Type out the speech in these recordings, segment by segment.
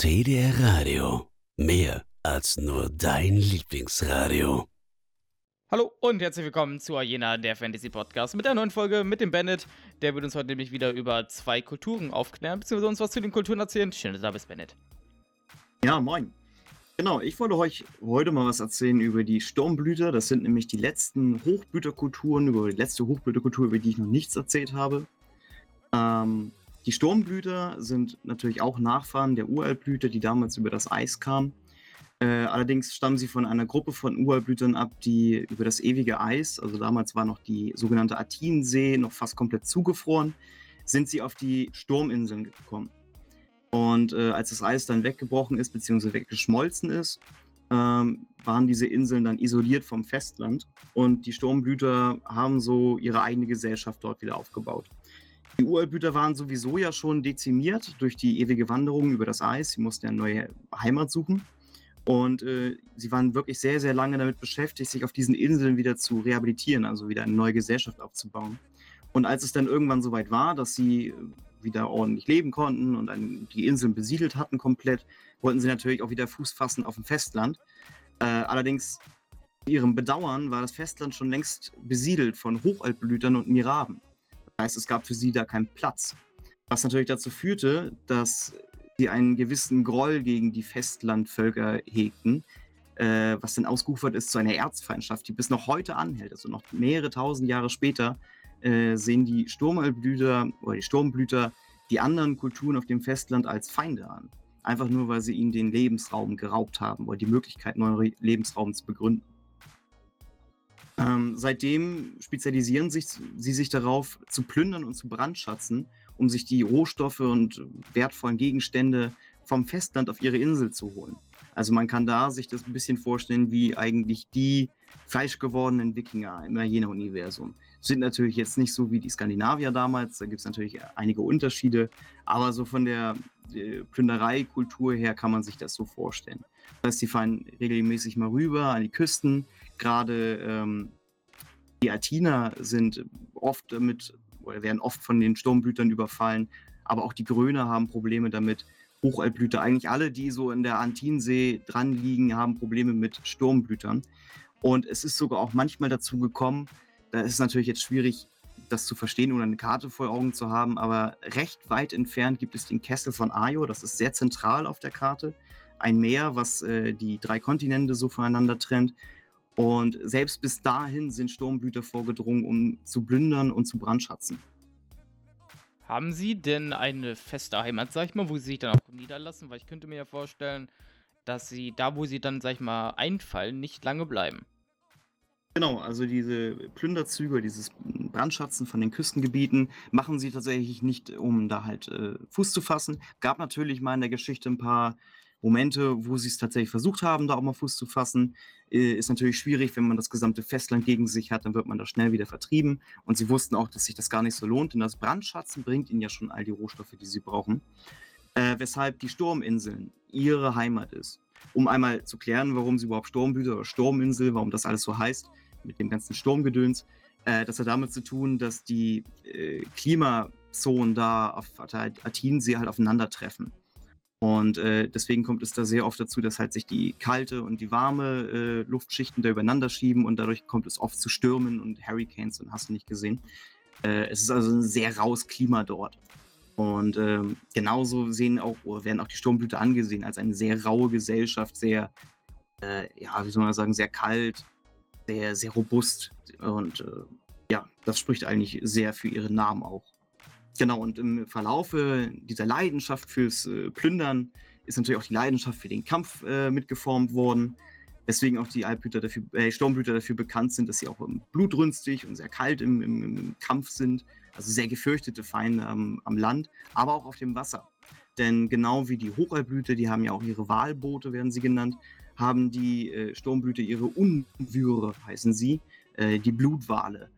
TDR Radio. Mehr als nur dein Lieblingsradio. Hallo und herzlich willkommen zu Jena, der Fantasy Podcast, mit der neuen Folge mit dem Bennett. Der wird uns heute nämlich wieder über zwei Kulturen aufklären, beziehungsweise uns was zu den Kulturen erzählen. Schön, dass du da bist, Bennett. Ja, moin. Genau, ich wollte euch heute mal was erzählen über die Sturmblüter. Das sind nämlich die letzten Hochblüterkulturen, über die letzte Hochblüterkultur, über die ich noch nichts erzählt habe. Ähm, die Sturmblüter sind natürlich auch Nachfahren der Uraltblüter, die damals über das Eis kamen. Äh, allerdings stammen sie von einer Gruppe von Uraltblütern ab, die über das ewige Eis, also damals war noch die sogenannte Athinsee noch fast komplett zugefroren, sind sie auf die Sturminseln gekommen. Und äh, als das Eis dann weggebrochen ist, beziehungsweise weggeschmolzen ist, ähm, waren diese Inseln dann isoliert vom Festland und die Sturmblüter haben so ihre eigene Gesellschaft dort wieder aufgebaut. Die Uraltblüter waren sowieso ja schon dezimiert durch die ewige Wanderung über das Eis. Sie mussten ja eine neue Heimat suchen. Und äh, sie waren wirklich sehr, sehr lange damit beschäftigt, sich auf diesen Inseln wieder zu rehabilitieren, also wieder eine neue Gesellschaft aufzubauen. Und als es dann irgendwann soweit war, dass sie äh, wieder ordentlich leben konnten und dann die Inseln besiedelt hatten komplett, wollten sie natürlich auch wieder Fuß fassen auf dem Festland. Äh, allerdings, ihrem Bedauern war das Festland schon längst besiedelt von Hochaltblütern und Miraben heißt, es gab für sie da keinen Platz. Was natürlich dazu führte, dass sie einen gewissen Groll gegen die Festlandvölker hegten, äh, was dann ausgeufert ist zu einer Erzfeindschaft, die bis noch heute anhält. Also noch mehrere tausend Jahre später äh, sehen die Sturmalblüter oder die Sturmblüter die anderen Kulturen auf dem Festland als Feinde an. Einfach nur, weil sie ihnen den Lebensraum geraubt haben oder die Möglichkeit, neuen Lebensraum zu begründen. Ähm, seitdem spezialisieren sich, sie sich darauf, zu plündern und zu brandschatzen, um sich die Rohstoffe und wertvollen Gegenstände vom Festland auf ihre Insel zu holen. Also man kann da sich das ein bisschen vorstellen, wie eigentlich die fleischgewordenen Wikinger im Jena-Universum. Sind natürlich jetzt nicht so wie die Skandinavier damals, da gibt es natürlich einige Unterschiede, aber so von der äh, Plündereikultur her kann man sich das so vorstellen. Das heißt, die fahren regelmäßig mal rüber an die Küsten, gerade ähm, die Athiner sind oft damit oder werden oft von den Sturmblütern überfallen, aber auch die Gröner haben Probleme damit. Hochaltblüter, eigentlich alle, die so in der Antinsee dran liegen, haben Probleme mit Sturmblütern. Und es ist sogar auch manchmal dazu gekommen, da ist es natürlich jetzt schwierig, das zu verstehen oder eine Karte vor Augen zu haben, aber recht weit entfernt gibt es den Kessel von Ajo, das ist sehr zentral auf der Karte. Ein Meer, was äh, die drei Kontinente so voneinander trennt. Und selbst bis dahin sind Sturmblüter vorgedrungen, um zu plündern und zu brandschatzen. Haben Sie denn eine feste Heimat, sag ich mal, wo Sie sich dann auch niederlassen? Weil ich könnte mir ja vorstellen, dass Sie da, wo Sie dann, sag ich mal, einfallen, nicht lange bleiben. Genau, also diese Plünderzüge, dieses Brandschatzen von den Küstengebieten machen sie tatsächlich nicht, um da halt äh, Fuß zu fassen. Gab natürlich mal in der Geschichte ein paar Momente, wo sie es tatsächlich versucht haben, da auch mal Fuß zu fassen. Äh, ist natürlich schwierig, wenn man das gesamte Festland gegen sich hat, dann wird man da schnell wieder vertrieben. Und sie wussten auch, dass sich das gar nicht so lohnt, denn das Brandschatzen bringt ihnen ja schon all die Rohstoffe, die sie brauchen. Äh, weshalb die Sturminseln ihre Heimat ist. Um einmal zu klären, warum sie überhaupt Sturmblüte oder Sturminsel, warum das alles so heißt, mit dem ganzen Sturmgedöns. Äh, das hat damit zu tun, dass die äh, Klimazonen da auf Athinsee halt aufeinandertreffen. Und äh, deswegen kommt es da sehr oft dazu, dass halt sich die kalte und die warme äh, Luftschichten da übereinander schieben und dadurch kommt es oft zu Stürmen und Hurricanes und hast du nicht gesehen. Äh, es ist also ein sehr raues Klima dort. Und ähm, genauso sehen auch, werden auch die Sturmblüter angesehen als eine sehr raue Gesellschaft, sehr, äh, ja, wie soll man sagen, sehr kalt, sehr, sehr robust. Und äh, ja, das spricht eigentlich sehr für ihren Namen auch. Genau, und im Verlaufe dieser Leidenschaft fürs äh, Plündern ist natürlich auch die Leidenschaft für den Kampf äh, mitgeformt worden. Deswegen auch die Altblüter dafür, äh, Sturmblüter dafür bekannt sind, dass sie auch blutrünstig und sehr kalt im, im, im, Kampf sind. Also sehr gefürchtete Feinde am, am, Land, aber auch auf dem Wasser. Denn genau wie die Hochaltblüter, die haben ja auch ihre Walboote, werden sie genannt, haben die äh, Sturmblüter ihre Unwüre, heißen sie, äh, die Blutwale.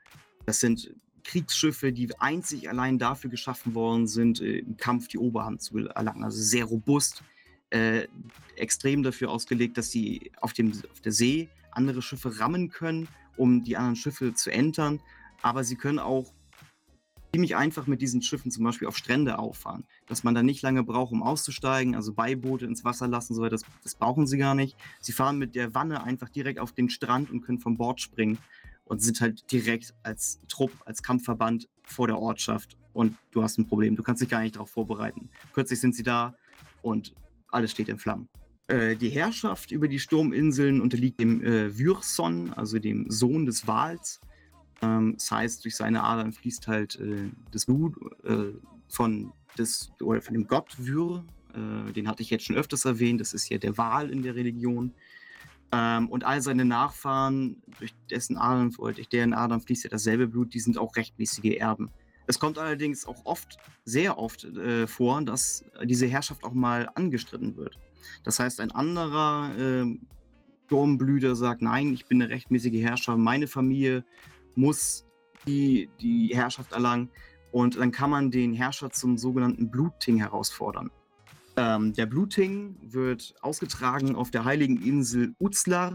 Das sind Kriegsschiffe, die einzig allein dafür geschaffen worden sind, äh, im Kampf die Oberhand zu erlangen. Also sehr robust, äh, extrem dafür ausgelegt, dass sie auf, auf der See andere Schiffe rammen können, um die anderen Schiffe zu entern. Aber sie können auch ziemlich einfach mit diesen Schiffen zum Beispiel auf Strände auffahren. Dass man da nicht lange braucht, um auszusteigen, also Beiboote ins Wasser lassen, so das, das brauchen sie gar nicht. Sie fahren mit der Wanne einfach direkt auf den Strand und können vom Bord springen und sind halt direkt als Trupp, als Kampfverband vor der Ortschaft und du hast ein Problem. Du kannst dich gar nicht darauf vorbereiten. Plötzlich sind sie da und alles steht in Flammen. Äh, die Herrschaft über die Sturminseln unterliegt dem äh, Vyrson, also dem Sohn des Wals. Ähm, das heißt, durch seine Adern fließt halt äh, das Blut äh, von, des, oder von dem Gott Vyr. Äh, den hatte ich jetzt schon öfters erwähnt. Das ist ja der Wal in der Religion. Ähm, und all seine Nachfahren, durch dessen Adern, durch deren Adern fließt ja dasselbe Blut, die sind auch rechtmäßige Erben. Es kommt allerdings auch oft, sehr oft äh, vor, dass diese Herrschaft auch mal angestritten wird. Das heißt, ein anderer äh, Sturmblüter sagt, nein, ich bin eine rechtmäßige Herrscher, meine Familie muss die, die Herrschaft erlangen. Und dann kann man den Herrscher zum sogenannten Blutting herausfordern. Ähm, der Blutting wird ausgetragen auf der heiligen Insel Uzlar.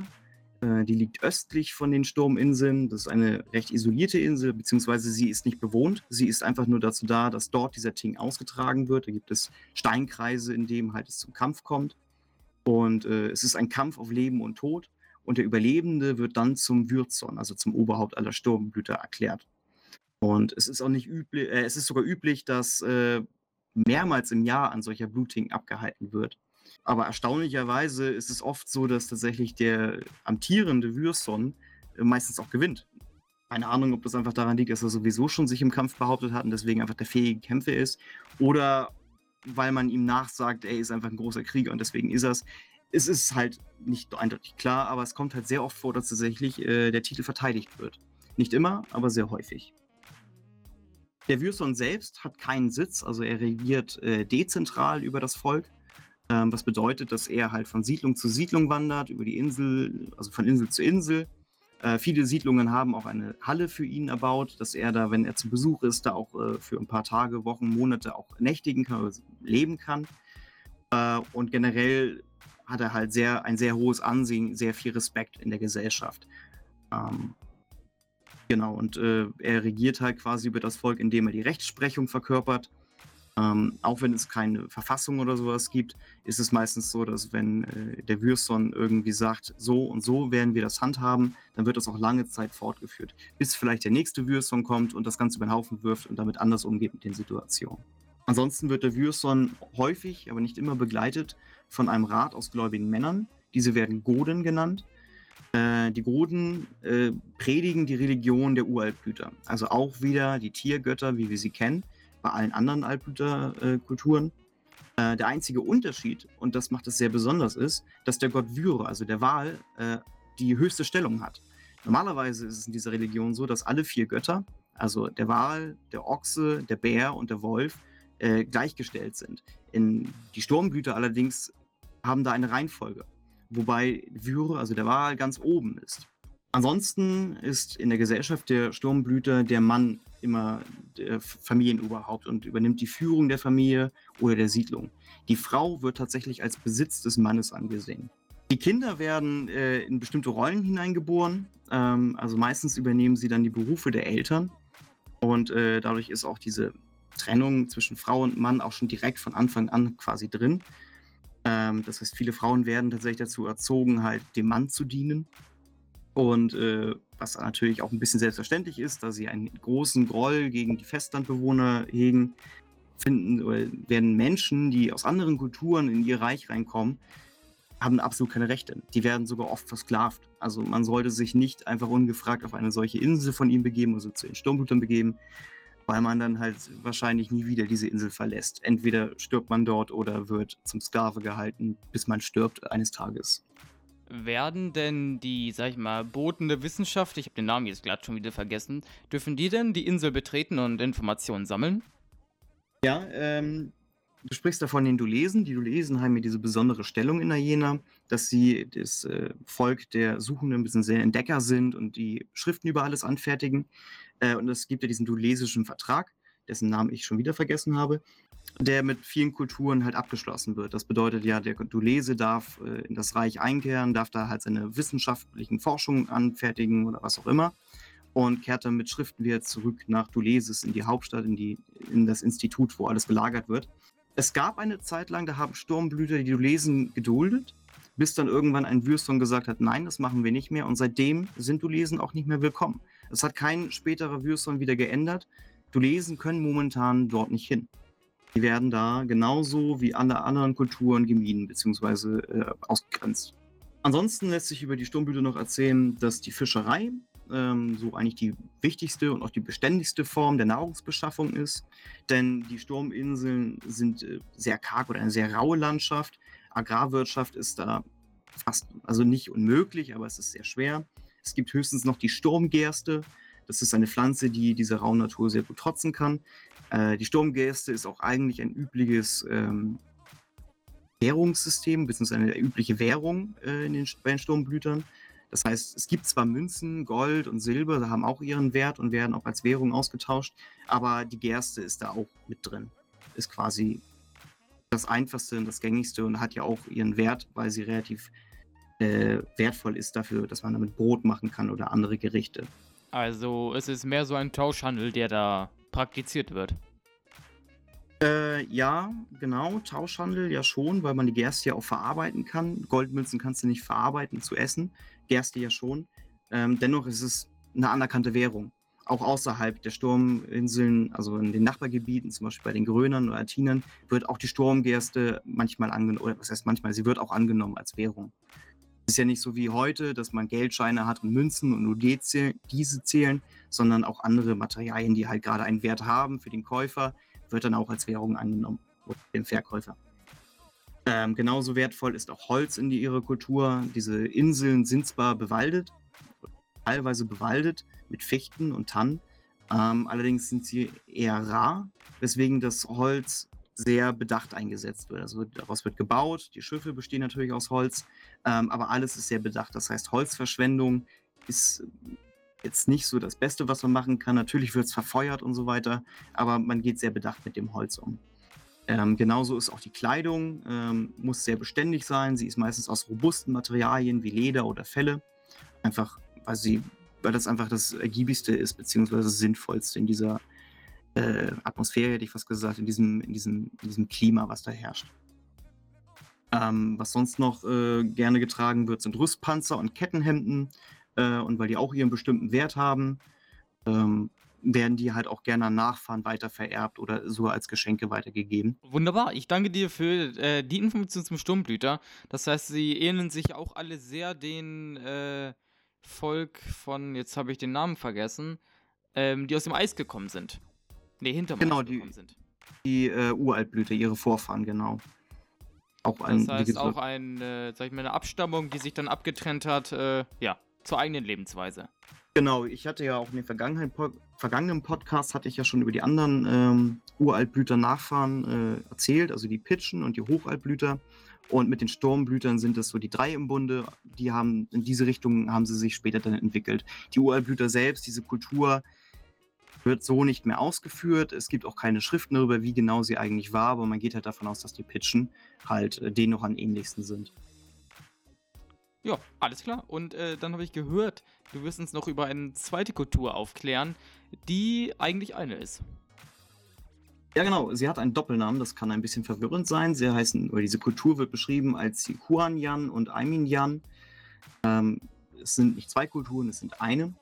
Äh, die liegt östlich von den Sturminseln. Das ist eine recht isolierte Insel, beziehungsweise sie ist nicht bewohnt. Sie ist einfach nur dazu da, dass dort dieser Ting ausgetragen wird. Da gibt es Steinkreise, in denen halt es zum Kampf kommt. Und äh, es ist ein Kampf auf Leben und Tod und der Überlebende wird dann zum Würzon, also zum Oberhaupt aller Sturmblüter erklärt. Und es ist auch nicht üblich, äh, es ist sogar üblich, dass äh, mehrmals im Jahr ein solcher Bluting abgehalten wird. Aber erstaunlicherweise ist es oft so, dass tatsächlich der amtierende Würson äh, meistens auch gewinnt. Keine Ahnung, ob das einfach daran liegt, dass er sowieso schon sich im Kampf behauptet hat und deswegen einfach der fähige Kämpfer ist. Oder weil man ihm nachsagt, er ist einfach ein großer Krieger und deswegen ist er es es ist halt nicht eindeutig klar, aber es kommt halt sehr oft vor, dass tatsächlich äh, der Titel verteidigt wird. Nicht immer, aber sehr häufig. Der Würson selbst hat keinen Sitz, also er regiert äh, dezentral über das Volk, ähm, was bedeutet, dass er halt von Siedlung zu Siedlung wandert, über die Insel, also von Insel zu Insel. Äh, viele Siedlungen haben auch eine Halle für ihn erbaut, dass er da, wenn er zu Besuch ist, da auch äh, für ein paar Tage, Wochen, Monate auch nächtigen kann, leben kann. Äh, und generell hat er halt sehr, ein sehr hohes Ansehen, sehr viel Respekt in der Gesellschaft. Ähm, genau, und äh, er regiert halt quasi über das Volk, indem er die Rechtsprechung verkörpert. Ähm, auch wenn es keine Verfassung oder sowas gibt, ist es meistens so, dass wenn äh, der Würson irgendwie sagt, so und so werden wir das handhaben, dann wird das auch lange Zeit fortgeführt, bis vielleicht der nächste Würson kommt und das Ganze über den Haufen wirft und damit anders umgeht mit den Situationen. Ansonsten wird der Würson häufig, aber nicht immer begleitet von einem Rat aus gläubigen Männern. Diese werden Goden genannt. Äh, die Goden äh, predigen die Religion der Uraltblüter. Also auch wieder die Tiergötter, wie wir sie kennen, bei allen anderen Altblüterkulturen. Äh, der einzige Unterschied, und das macht es sehr besonders, ist, dass der Gott Vyre, also der Wal, äh, die höchste Stellung hat. Normalerweise ist es in dieser Religion so, dass alle vier Götter, also der Wal, der Ochse, der Bär und der Wolf, äh, gleichgestellt sind. In die Sturmblüter allerdings haben da eine Reihenfolge, wobei Vyre, also der Wal, ganz oben ist. Ansonsten ist in der Gesellschaft der Sturmblüter der Mann immer der Familienoberhaupt und übernimmt die Führung der Familie oder der Siedlung. Die Frau wird tatsächlich als Besitz des Mannes angesehen. Die Kinder werden äh, in bestimmte Rollen hineingeboren, ähm, also meistens übernehmen sie dann die Berufe der Eltern und äh, dadurch ist auch diese Trennung zwischen Frau und Mann auch schon direkt von Anfang an quasi drin. Ähm, das heißt, viele Frauen werden tatsächlich dazu erzogen, halt dem Mann zu dienen. Und äh, was natürlich auch ein bisschen selbstverständlich ist, da sie einen großen Groll gegen die Festlandbewohner hegen, finden oder werden Menschen, die aus anderen Kulturen in ihr Reich reinkommen, haben absolut keine Rechte. Die werden sogar oft versklavt. Also man sollte sich nicht einfach ungefragt auf eine solche Insel von ihm begeben, also zu den Sturmblutern begeben, weil man dann halt wahrscheinlich nie wieder diese Insel verlässt. Entweder stirbt man dort oder wird zum Sklave gehalten, bis man stirbt eines Tages. Werden denn die, sag ich mal, Boten der Wissenschaft, ich habe den Namen jetzt glatt schon wieder vergessen, dürfen die denn die Insel betreten und Informationen sammeln? Ja, ähm, du sprichst davon den Dulesen. Die Dulesen haben ja diese besondere Stellung in Jena, dass sie das äh, Volk der Suchenden ein bisschen sehr Entdecker sind und die Schriften über alles anfertigen. Äh, und es gibt ja diesen Dulesischen Vertrag, dessen Namen ich schon wieder vergessen habe, der mit vielen Kulturen halt abgeschlossen wird. Das bedeutet ja, der Dulese darf äh, in das Reich einkehren, darf da halt seine wissenschaftlichen Forschungen anfertigen oder was auch immer. und kehrt dann mit Schriften wieder zurück nach Dulesis in die Hauptstadt, in, die, in das Institut, wo alles gelagert wird. Es gab eine Zeit lang, da haben Sturmblüter die Dulesen geduldet, bis dann irgendwann ein Würston gesagt hat, nein, das machen wir nicht mehr. Und seitdem sind Dulesen auch nicht mehr willkommen. Es hat kein späterer Würston wieder geändert. Dulesen können momentan dort nicht hin. Die werden da genauso wie alle anderen Kulturen gemieden bzw. Äh, ausgegrenzt. Ansonsten lässt sich über die Sturmblüte noch erzählen, dass die Fischerei ähm, so eigentlich die wichtigste und auch die beständigste Form der Nahrungsbeschaffung ist. Denn die Sturminseln sind äh, sehr karg oder eine sehr raue Landschaft. Agrarwirtschaft ist da fast, also nicht unmöglich, aber es ist sehr schwer. Es gibt höchstens noch die Sturmgerste. Das ist eine Pflanze, die dieser rauen Natur sehr gut trotzen kann. Äh, die Sturmgerste ist auch eigentlich ein übliches ähm, Währungssystem, beziehungsweise eine übliche Währung äh, in den, bei den Sturmblütern. Das heißt, es gibt zwar Münzen, Gold und Silber, haben auch ihren Wert und werden auch als Währung ausgetauscht, aber die Gerste ist da auch mit drin. Ist quasi das einfachste und das gängigste und hat ja auch ihren Wert, weil sie relativ äh, wertvoll ist dafür, dass man damit Brot machen kann oder andere Gerichte. Also es ist mehr so ein Tauschhandel, der da praktiziert wird. Äh, ja, genau, Tauschhandel ja schon, weil man die Gerste ja auch verarbeiten kann. Goldmünzen kannst du nicht verarbeiten zu essen. Gerste ja schon. Ähm, dennoch ist es eine anerkannte Währung. Auch außerhalb der Sturminseln, also in den Nachbargebieten, zum Beispiel bei den Grönern oder Atinern, wird auch die Sturmgerste manchmal angenommen, oder was heißt manchmal, sie wird auch angenommen als Währung. Ist ja nicht so wie heute, dass man Geldscheine hat und Münzen und nur diese zählen, sondern auch andere Materialien, die halt gerade einen Wert haben für den Käufer, wird dann auch als Währung angenommen, für den Verkäufer. Ähm, genauso wertvoll ist auch Holz in die, ihre Kultur. Diese Inseln sind zwar bewaldet, teilweise bewaldet mit Fichten und Tannen, ähm, allerdings sind sie eher rar, weswegen das Holz sehr bedacht eingesetzt wird. Also daraus wird gebaut, die Schiffe bestehen natürlich aus Holz, ähm, aber alles ist sehr bedacht. Das heißt, Holzverschwendung ist jetzt nicht so das Beste, was man machen kann. Natürlich wird es verfeuert und so weiter, aber man geht sehr bedacht mit dem Holz um. Ähm, genauso ist auch die Kleidung, ähm, muss sehr beständig sein. Sie ist meistens aus robusten Materialien wie Leder oder Felle. Einfach, weil, sie, weil das einfach das ergiebigste ist, beziehungsweise das sinnvollste in dieser äh, Atmosphäre, hätte ich fast gesagt, in diesem, in diesem, in diesem Klima, was da herrscht. Ähm, was sonst noch äh, gerne getragen wird, sind Rüstpanzer und Kettenhemden. Äh, und weil die auch ihren bestimmten Wert haben, ähm, werden die halt auch gerne an Nachfahren weitervererbt oder sogar als Geschenke weitergegeben. Wunderbar, ich danke dir für äh, die Information zum Sturmblüter. Das heißt, sie ähneln sich auch alle sehr den äh, Volk von, jetzt habe ich den Namen vergessen, ähm, die aus dem Eis gekommen sind. Ne, hinterm genau, die, sind. Die äh, Uraltblüter, ihre Vorfahren, genau. Auch ein, das heißt, auch ein, äh, sag ich mal, eine Abstammung, die sich dann abgetrennt hat, äh, ja, zur eigenen Lebensweise. Genau, ich hatte ja auch in den vergangenen, vergangenen Podcast hatte ich ja schon über die anderen ähm, Uraltblüter Nachfahren äh, erzählt, also die Pitschen und die Hochaltblüter. Und mit den Sturmblütern sind es so die drei im Bunde. Die haben in diese Richtung haben sie sich später dann entwickelt. Die Uraltblüter selbst, diese Kultur wird so nicht mehr ausgeführt. Es gibt auch keine Schriften darüber, wie genau sie eigentlich war, aber man geht halt davon aus, dass die Pitschen halt äh, denen noch am ähnlichsten sind. Ja, alles klar. Und äh, dann habe ich gehört, du wirst uns noch über eine zweite Kultur aufklären, die eigentlich eine ist. Ja, genau. Sie hat einen Doppelnamen, das kann ein bisschen verwirrend sein. Sie heißen, oder diese Kultur wird beschrieben als die Huanyan und Aiminyan. Ähm, es sind nicht zwei Kulturen, es sind eine.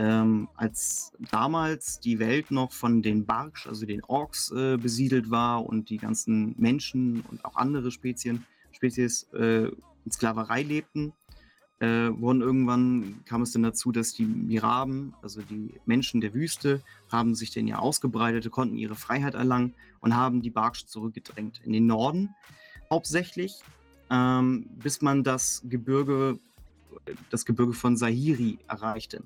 Ähm, als damals die Welt noch von den Barksch, also den Orks, äh, besiedelt war und die ganzen Menschen und auch andere Spezien, Spezies äh, in Sklaverei lebten, äh, wurden irgendwann kam es dann dazu, dass die Miraben, also die Menschen der Wüste, haben sich dann ja ausgebreitet, konnten ihre Freiheit erlangen und haben die Barksch zurückgedrängt in den Norden hauptsächlich, ähm, bis man das Gebirge, das Gebirge von Sahiri erreichte.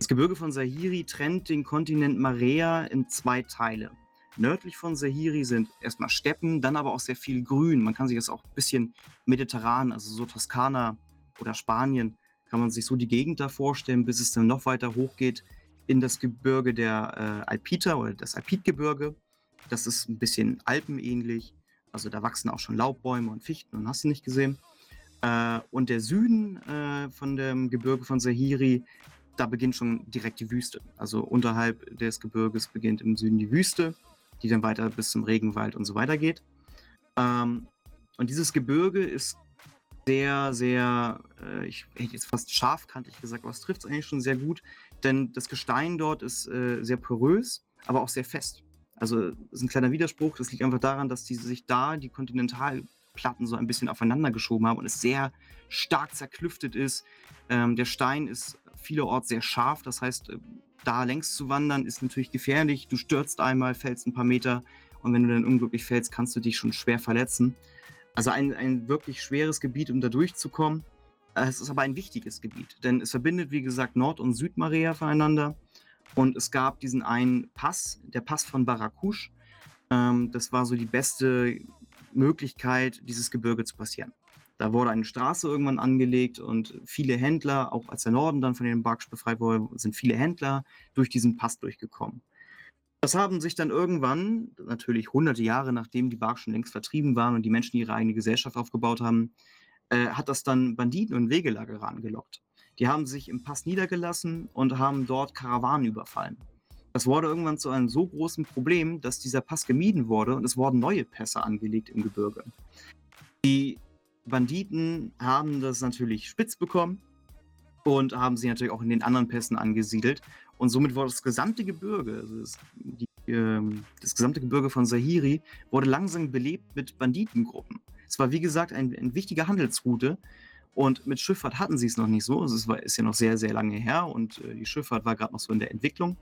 Das Gebirge von Sahiri trennt den Kontinent Marea in zwei Teile. Nördlich von Sahiri sind erstmal Steppen, dann aber auch sehr viel Grün. Man kann sich das auch ein bisschen mediterran, also so Toskana oder Spanien, kann man sich so die Gegend da vorstellen, bis es dann noch weiter hochgeht in das Gebirge der äh, Alpita oder das Alpitgebirge. Das ist ein bisschen alpenähnlich. Also da wachsen auch schon Laubbäume und Fichten und hast du nicht gesehen. Äh, und der Süden äh, von dem Gebirge von Sahiri, da beginnt schon direkt die Wüste. Also unterhalb des Gebirges beginnt im Süden die Wüste, die dann weiter bis zum Regenwald und so weiter geht. Ähm, und dieses Gebirge ist sehr, sehr, äh, ich hätte jetzt fast scharfkantig gesagt, aber es trifft es eigentlich schon sehr gut, denn das Gestein dort ist äh, sehr porös, aber auch sehr fest. Also ist ein kleiner Widerspruch, das liegt einfach daran, dass die sich da die Kontinentalplatten so ein bisschen aufeinander geschoben haben und es sehr stark zerklüftet ist. Ähm, der Stein ist vielerorts sehr scharf, das heißt, äh, da längs zu wandern ist natürlich gefährlich. Du stürzt einmal, fällst ein paar Meter und wenn du dann unglücklich fällst, kannst du dich schon schwer verletzen. Also ein, ein wirklich schweres Gebiet, um da durchzukommen. Es ist aber ein wichtiges Gebiet, denn es verbindet, wie gesagt, Nord- und Südmarea voneinander. Und es gab diesen einen Pass, der Pass von Barakush. Ähm, das war so die beste Möglichkeit, dieses Gebirge zu passieren. Da wurde eine Straße irgendwann angelegt und viele Händler, auch als der Norden dann von den Barks befreit wurde, sind viele Händler durch diesen Pass durchgekommen. Das haben sich dann irgendwann, natürlich hunderte Jahre nachdem die Barks schon längst vertrieben waren und die Menschen ihre eigene Gesellschaft aufgebaut haben, äh, hat das dann Banditen und Wegelagerer angelockt. Die haben sich im Pass niedergelassen und haben dort Karawanen überfallen. Das wurde irgendwann zu einem so großen Problem, dass dieser Pass gemieden wurde und es wurden neue Pässe angelegt im Gebirge. Die Banditen haben das natürlich spitz bekommen und haben sie natürlich auch in den anderen Pässen angesiedelt. Und somit wurde das gesamte Gebirge, also das, die, ähm, das gesamte Gebirge von Sahiri, wurde langsam belebt mit Banditengruppen. Es war, wie gesagt, ein, ein wichtiger Handelsroute. Und mit Schifffahrt hatten sie es noch nicht so. Also es war, ist ja noch sehr, sehr lange her und äh, die Schifffahrt war gerade noch so in der Entwicklung.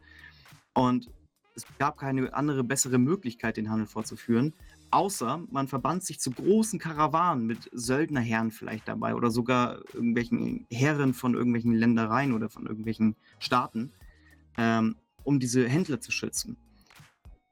Und es gab keine andere, bessere Möglichkeit, den Handel fortzuführen, Außer man verband sich zu großen Karawanen mit Söldnerherren vielleicht dabei oder sogar irgendwelchen Herren von irgendwelchen Ländereien oder von irgendwelchen Staaten, ähm, um diese Händler zu schützen.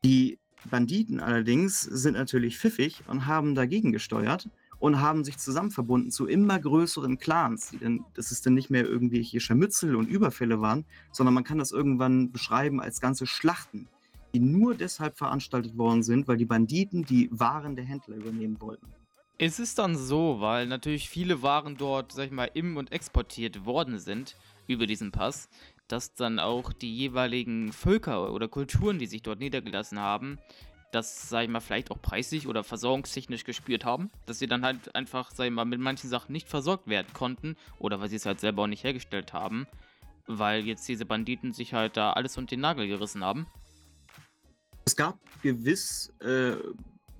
Die Banditen allerdings sind natürlich pfiffig und haben dagegen gesteuert und haben sich zusammen verbunden zu immer größeren Clans, die dann, dass es dann nicht mehr irgendwelche Scharmützel und Überfälle waren, sondern man kann das irgendwann beschreiben als ganze Schlachten, die nur deshalb veranstaltet worden sind, weil die Banditen die Waren der Händler übernehmen wollten. Ist es dann so, weil natürlich viele Waren dort, sag ich mal, im und exportiert worden sind über diesen Pass, dass dann auch die jeweiligen Völker oder Kulturen, die sich dort niedergelassen haben, das, sag ich mal, vielleicht auch preislich oder versorgungstechnisch gespürt haben, dass sie dann halt einfach, sag ich mal, mit manchen Sachen nicht versorgt werden konnten oder weil sie es halt selber auch nicht hergestellt haben, weil jetzt diese Banditen sich halt da alles unter den Nagel gerissen haben. Es gab gewiss äh,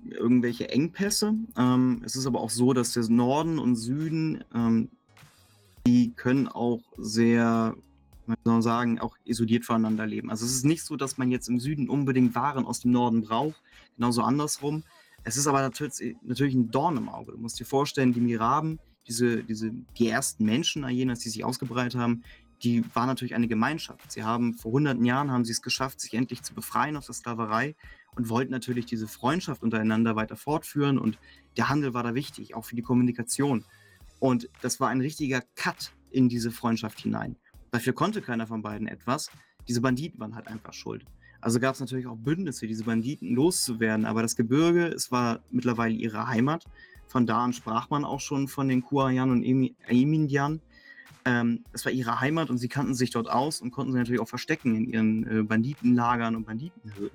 irgendwelche Engpässe. Ähm, es ist aber auch so, dass der Norden und Süden, ähm, die können auch sehr, man soll sagen, auch isoliert voneinander leben. Also es ist nicht so, dass man jetzt im Süden unbedingt Waren aus dem Norden braucht, genauso andersrum. Es ist aber natürlich, natürlich ein Dorn im Auge. Du musst dir vorstellen, die Miraben, diese, diese, die ersten Menschen, Ayenas, die sich ausgebreitet haben, die war natürlich eine Gemeinschaft. Sie haben vor hunderten Jahren haben sie es geschafft, sich endlich zu befreien aus der Sklaverei und wollten natürlich diese Freundschaft untereinander weiter fortführen und der Handel war da wichtig, auch für die Kommunikation. Und das war ein richtiger Cut in diese Freundschaft hinein. Dafür konnte keiner von beiden etwas. Diese Banditen waren halt einfach schuld. Also gab es natürlich auch Bündnisse, diese Banditen loszuwerden. Aber das Gebirge, es war mittlerweile ihre Heimat. Von da an sprach man auch schon von den Kuayan und Emindian. Ähm, es war ihre Heimat und sie kannten sich dort aus und konnten sich natürlich auch verstecken in ihren äh, Banditenlagern und Banditenhöhlen.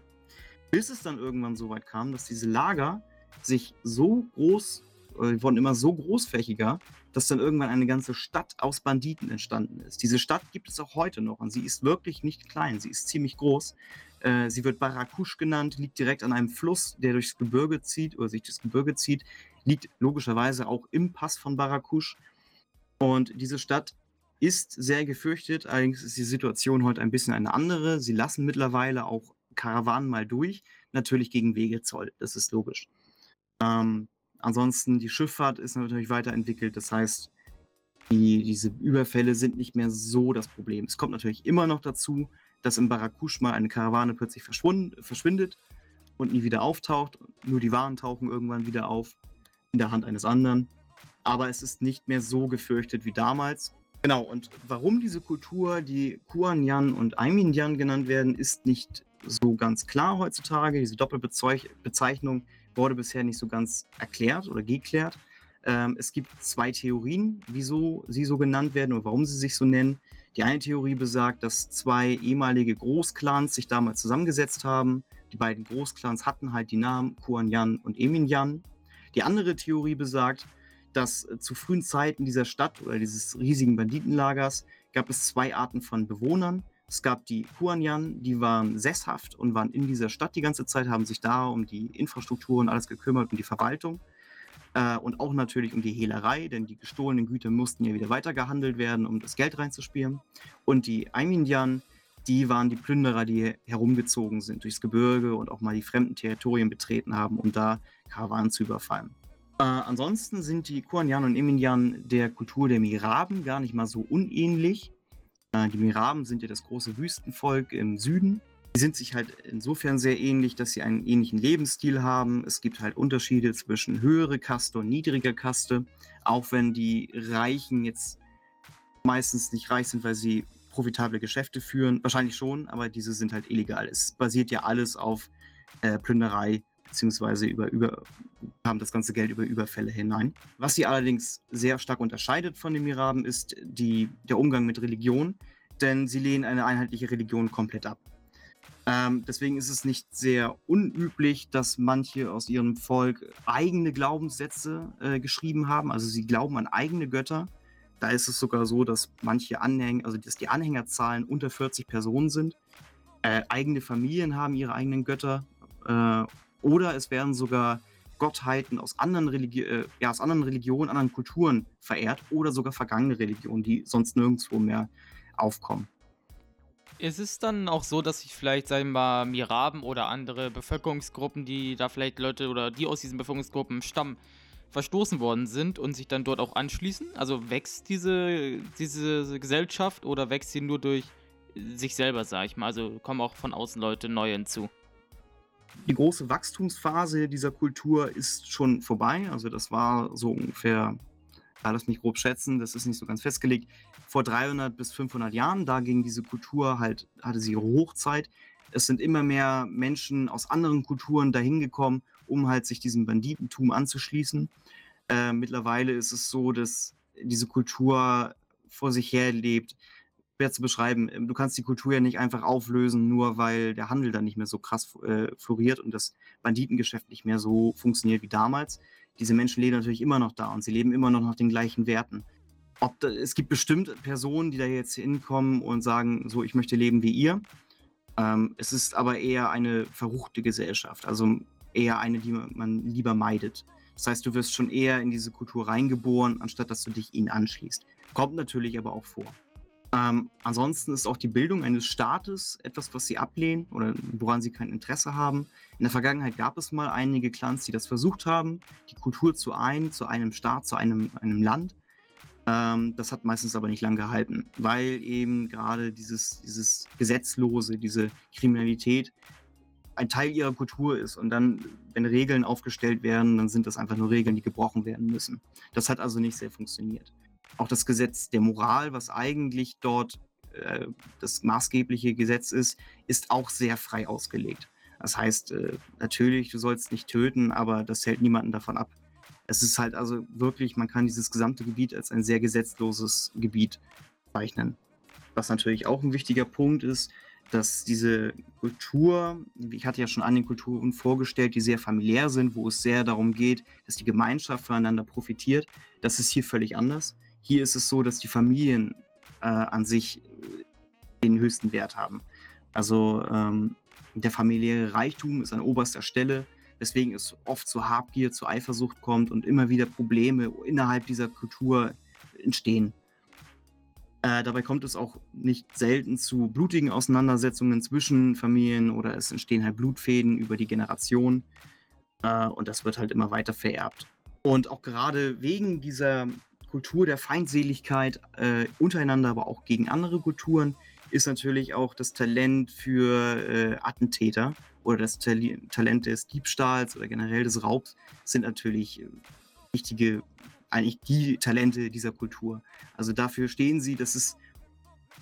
Bis es dann irgendwann so weit kam, dass diese Lager sich so groß, äh, wurden immer so großflächiger, dass dann irgendwann eine ganze Stadt aus Banditen entstanden ist. Diese Stadt gibt es auch heute noch und sie ist wirklich nicht klein, sie ist ziemlich groß. Äh, sie wird Barakush genannt, liegt direkt an einem Fluss, der durchs Gebirge zieht oder sich das Gebirge zieht, liegt logischerweise auch im Pass von Barakush. Und diese Stadt ist sehr gefürchtet. Allerdings ist die Situation heute ein bisschen eine andere. Sie lassen mittlerweile auch Karawanen mal durch, natürlich gegen Wegezoll, das ist logisch. Ähm, ansonsten, die Schifffahrt ist natürlich weiterentwickelt, das heißt, die, diese Überfälle sind nicht mehr so das Problem. Es kommt natürlich immer noch dazu, dass im Barakush mal eine Karawane plötzlich verschwindet und nie wieder auftaucht. Nur die Waren tauchen irgendwann wieder auf in der Hand eines anderen. Aber es ist nicht mehr so gefürchtet wie damals. Genau, und warum diese Kultur die Kuanyan und Aiminyan genannt werden, ist nicht so ganz klar heutzutage. Diese Doppelbezeichnung wurde bisher nicht so ganz erklärt oder geklärt. Ähm, es gibt zwei Theorien, wieso sie so genannt werden und warum sie sich so nennen. Die eine Theorie besagt, dass zwei ehemalige Großclans sich damals zusammengesetzt haben. Die beiden Großclans hatten halt die Namen Kuan Yan und Emin Yan. Die andere Theorie besagt, dass äh, zu frühen Zeiten dieser Stadt oder dieses riesigen Banditenlagers gab es zwei Arten von Bewohnern. Es gab die Huanyan, die waren sesshaft und waren in dieser Stadt die ganze Zeit, haben sich da um die Infrastruktur und alles gekümmert, um die Verwaltung. Äh, und auch natürlich um die Hehlerei, denn die gestohlenen Güter mussten ja wieder weitergehandelt werden, um das Geld reinzuspielen. Und die Aiminyan, die waren die Plünderer, die herumgezogen sind durchs Gebirge und auch mal die fremden Territorien betreten haben, um da Karawanen zu überfallen. Äh, ansonsten sind die Kuanyan und Eminyan der Kultur der Miraben gar nicht mal so unähnlich. Äh, die Miraben sind ja das große Wüstenvolk im Süden. Die sind sich halt insofern sehr ähnlich, dass sie einen ähnlichen Lebensstil haben. Es gibt halt Unterschiede zwischen höhere Kaste und niedriger Kaste, auch wenn die Reichen jetzt meistens nicht reich sind, weil sie profitable Geschäfte führen. Wahrscheinlich schon, aber diese sind halt illegal. Es basiert ja alles auf äh, Plünderei beziehungsweise über, über, haben das ganze Geld über Überfälle hinein. Was sie allerdings sehr stark unterscheidet von den Miraben, ist die, der Umgang mit Religion, denn sie lehnen eine einheitliche Religion komplett ab. Ähm, deswegen ist es nicht sehr unüblich, dass manche aus ihrem Volk eigene Glaubenssätze äh, geschrieben haben. Also sie glauben an eigene Götter. Da ist es sogar so, dass manche Anhänger, also dass die Anhängerzahlen unter 40 Personen sind. Äh, eigene Familien haben ihre eigenen Götter. Äh, oder es werden sogar Gottheiten aus anderen, Religi äh, ja, aus anderen Religionen, anderen Kulturen verehrt oder sogar vergangene Religionen, die sonst nirgendwo mehr aufkommen. Ist es dann auch so, dass sich vielleicht, sagen wir mal, Miraben oder andere Bevölkerungsgruppen, die da vielleicht Leute oder die aus diesen Bevölkerungsgruppen stammen, verstoßen worden sind und sich dann dort auch anschließen? Also wächst diese, diese Gesellschaft oder wächst sie nur durch sich selber, sag ich mal? Also kommen auch von außen Leute neu hinzu? Die große Wachstumsphase dieser Kultur ist schon vorbei. Also das war so ungefähr, ja, lass mich grob schätzen, das ist nicht so ganz festgelegt, vor 300 bis 500 Jahren. Da ging diese Kultur halt, hatte sie ihre Hochzeit. Es sind immer mehr Menschen aus anderen Kulturen dahin gekommen, um halt sich diesem Banditentum anzuschließen. Äh, mittlerweile ist es so, dass diese Kultur vor sich her lebt, schwer zu beschreiben. Ähm, du kannst die Kultur ja nicht einfach auflösen, nur weil der Handel dann nicht mehr so krass äh, floriert und das Banditengeschäft nicht mehr so funktioniert wie damals. Diese Menschen leben natürlich immer noch da und sie leben immer noch nach den gleichen Werten. Da, es gibt bestimmt Personen, die da jetzt hinkommen und sagen, so, ich möchte leben wie ihr. Ähm, es ist aber eher eine verruchte Gesellschaft, also eher eine, die man lieber meidet. Das heißt, du wirst schon eher in diese Kultur reingeboren, anstatt dass du dich ihnen anschließt. Kommt natürlich aber auch vor. Ähm, ansonsten ist auch die Bildung eines Staates etwas, was sie ablehnen oder woran sie kein Interesse haben. In der Vergangenheit gab es mal einige Clans, die das versucht haben, die Kultur zu ein, zu einem Staat, zu einem, einem Land. Ähm, das hat meistens aber nicht lange gehalten, weil eben gerade dieses, dieses Gesetzlose, diese Kriminalität ein Teil ihrer Kultur ist. Und dann, wenn Regeln aufgestellt werden, dann sind das einfach nur Regeln, die gebrochen werden müssen. Das hat also nicht sehr funktioniert auch das Gesetz der Moral, was eigentlich dort äh, das maßgebliche Gesetz ist, ist auch sehr frei ausgelegt. Das heißt, äh, natürlich, du sollst nicht töten, aber das hält niemanden davon ab. Es ist halt also wirklich, man kann dieses gesamte Gebiet als ein sehr gesetzloses Gebiet zeichnen. Was natürlich auch ein wichtiger Punkt ist, dass diese Kultur, ich hatte ja schon an den Kulturen vorgestellt, die sehr familiär sind, wo es sehr darum geht, dass die Gemeinschaft voneinander profitiert, das ist hier völlig anders. Hier ist es so, dass die Familien äh, an sich äh, den höchsten Wert haben. Also ähm, der familiäre Reichtum ist an oberster Stelle, weswegen es oft zu Habgier, zu Eifersucht kommt und immer wieder Probleme innerhalb dieser Kultur entstehen. Äh, dabei kommt es auch nicht selten zu blutigen Auseinandersetzungen zwischen Familien oder es entstehen halt Blutfäden über die Generation äh, und das wird halt immer weiter vererbt. Und auch gerade wegen dieser Kultur der Feindseligkeit äh, untereinander, aber auch gegen andere Kulturen, ist natürlich auch das Talent für äh, Attentäter oder das Tal Talent des Diebstahls oder generell des Raubs sind natürlich äh, wichtige, eigentlich die Talente dieser Kultur. Also dafür stehen sie, dass es,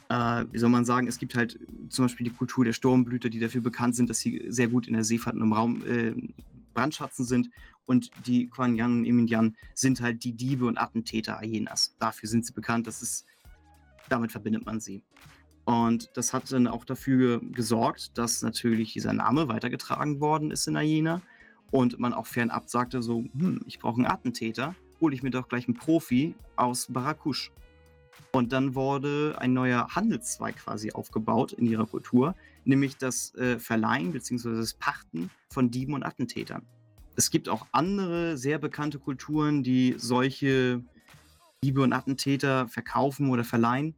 äh, wie soll man sagen, es gibt halt zum Beispiel die Kultur der Sturmblüter, die dafür bekannt sind, dass sie sehr gut in der Seefahrt und im Raum äh, Brandschatzen sind und die Quan Yan und Emin Yan sind halt die Diebe und Attentäter Hyenas. Dafür sind sie bekannt. Das ist damit verbindet man sie. Und das hat dann auch dafür gesorgt, dass natürlich dieser Name weitergetragen worden ist in Ayena und man auch fernab sagte so, hm, ich brauche einen Attentäter, hole ich mir doch gleich einen Profi aus Barakush. Und dann wurde ein neuer Handelszweig quasi aufgebaut in ihrer Kultur, nämlich das äh, Verleihen bzw. das Pachten von Dieben und Attentätern. Es gibt auch andere sehr bekannte Kulturen, die solche Diebe und Attentäter verkaufen oder verleihen.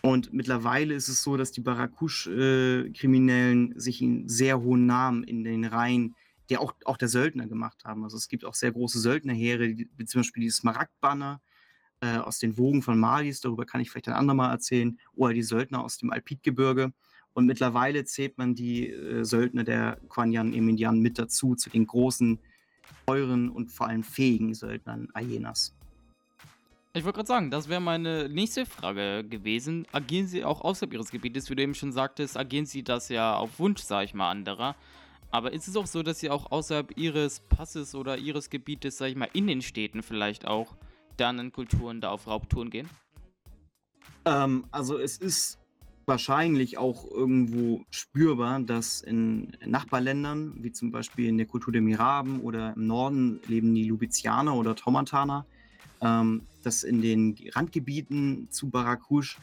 Und mittlerweile ist es so, dass die Barakush-Kriminellen äh, sich einen sehr hohen Namen in den Reihen der auch, auch der Söldner gemacht haben. Also es gibt auch sehr große Söldnerheere, wie zum Beispiel die Smaragdbanner äh, aus den Wogen von Malis, darüber kann ich vielleicht ein andermal erzählen, oder die Söldner aus dem Alpidgebirge. Und mittlerweile zählt man die äh, Söldner der Quanyan Eminian mit dazu, zu den großen, teuren und vor allem fähigen Söldnern Ayenas. Ich wollte gerade sagen, das wäre meine nächste Frage gewesen. Agieren Sie auch außerhalb Ihres Gebietes? Wie du eben schon sagtest, agieren Sie das ja auf Wunsch, sage ich mal, anderer. Aber ist es auch so, dass Sie auch außerhalb Ihres Passes oder Ihres Gebietes, sage ich mal, in den Städten vielleicht auch der Kulturen da auf Raubtouren gehen? Ähm, also es ist wahrscheinlich auch irgendwo spürbar, dass in Nachbarländern, wie zum Beispiel in der Kultur der Miraben oder im Norden leben die Lubizianer oder Tomantaner, ähm, dass in den Randgebieten zu Barakush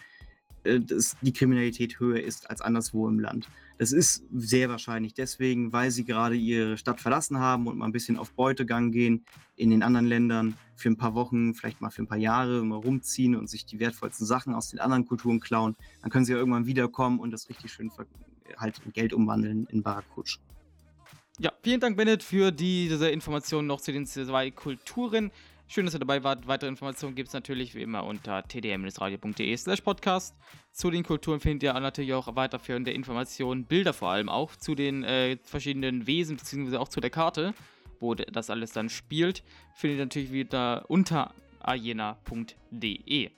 äh, die Kriminalität höher ist als anderswo im Land. Das ist sehr wahrscheinlich deswegen, weil sie gerade ihre Stadt verlassen haben und mal ein bisschen auf Beutegang gehen in den anderen Ländern für ein paar Wochen, vielleicht mal für ein paar Jahre mal rumziehen und sich die wertvollsten Sachen aus den anderen Kulturen klauen. Dann können sie ja irgendwann wiederkommen und das richtig schön halt in Geld umwandeln in Barakutsch. Ja, vielen Dank, Bennett, für diese Informationen noch zu den zwei Kulturen. Schön, dass ihr dabei wart. Weitere Informationen gibt es natürlich wie immer unter tdm-radio.de slash podcast. Zu den Kulturen findet ihr natürlich auch weiterführende Informationen, Bilder vor allem auch zu den äh, verschiedenen Wesen, beziehungsweise auch zu der Karte, wo das alles dann spielt. Findet ihr natürlich wieder unter ajena.de.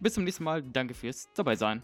Bis zum nächsten Mal. Danke fürs dabei sein.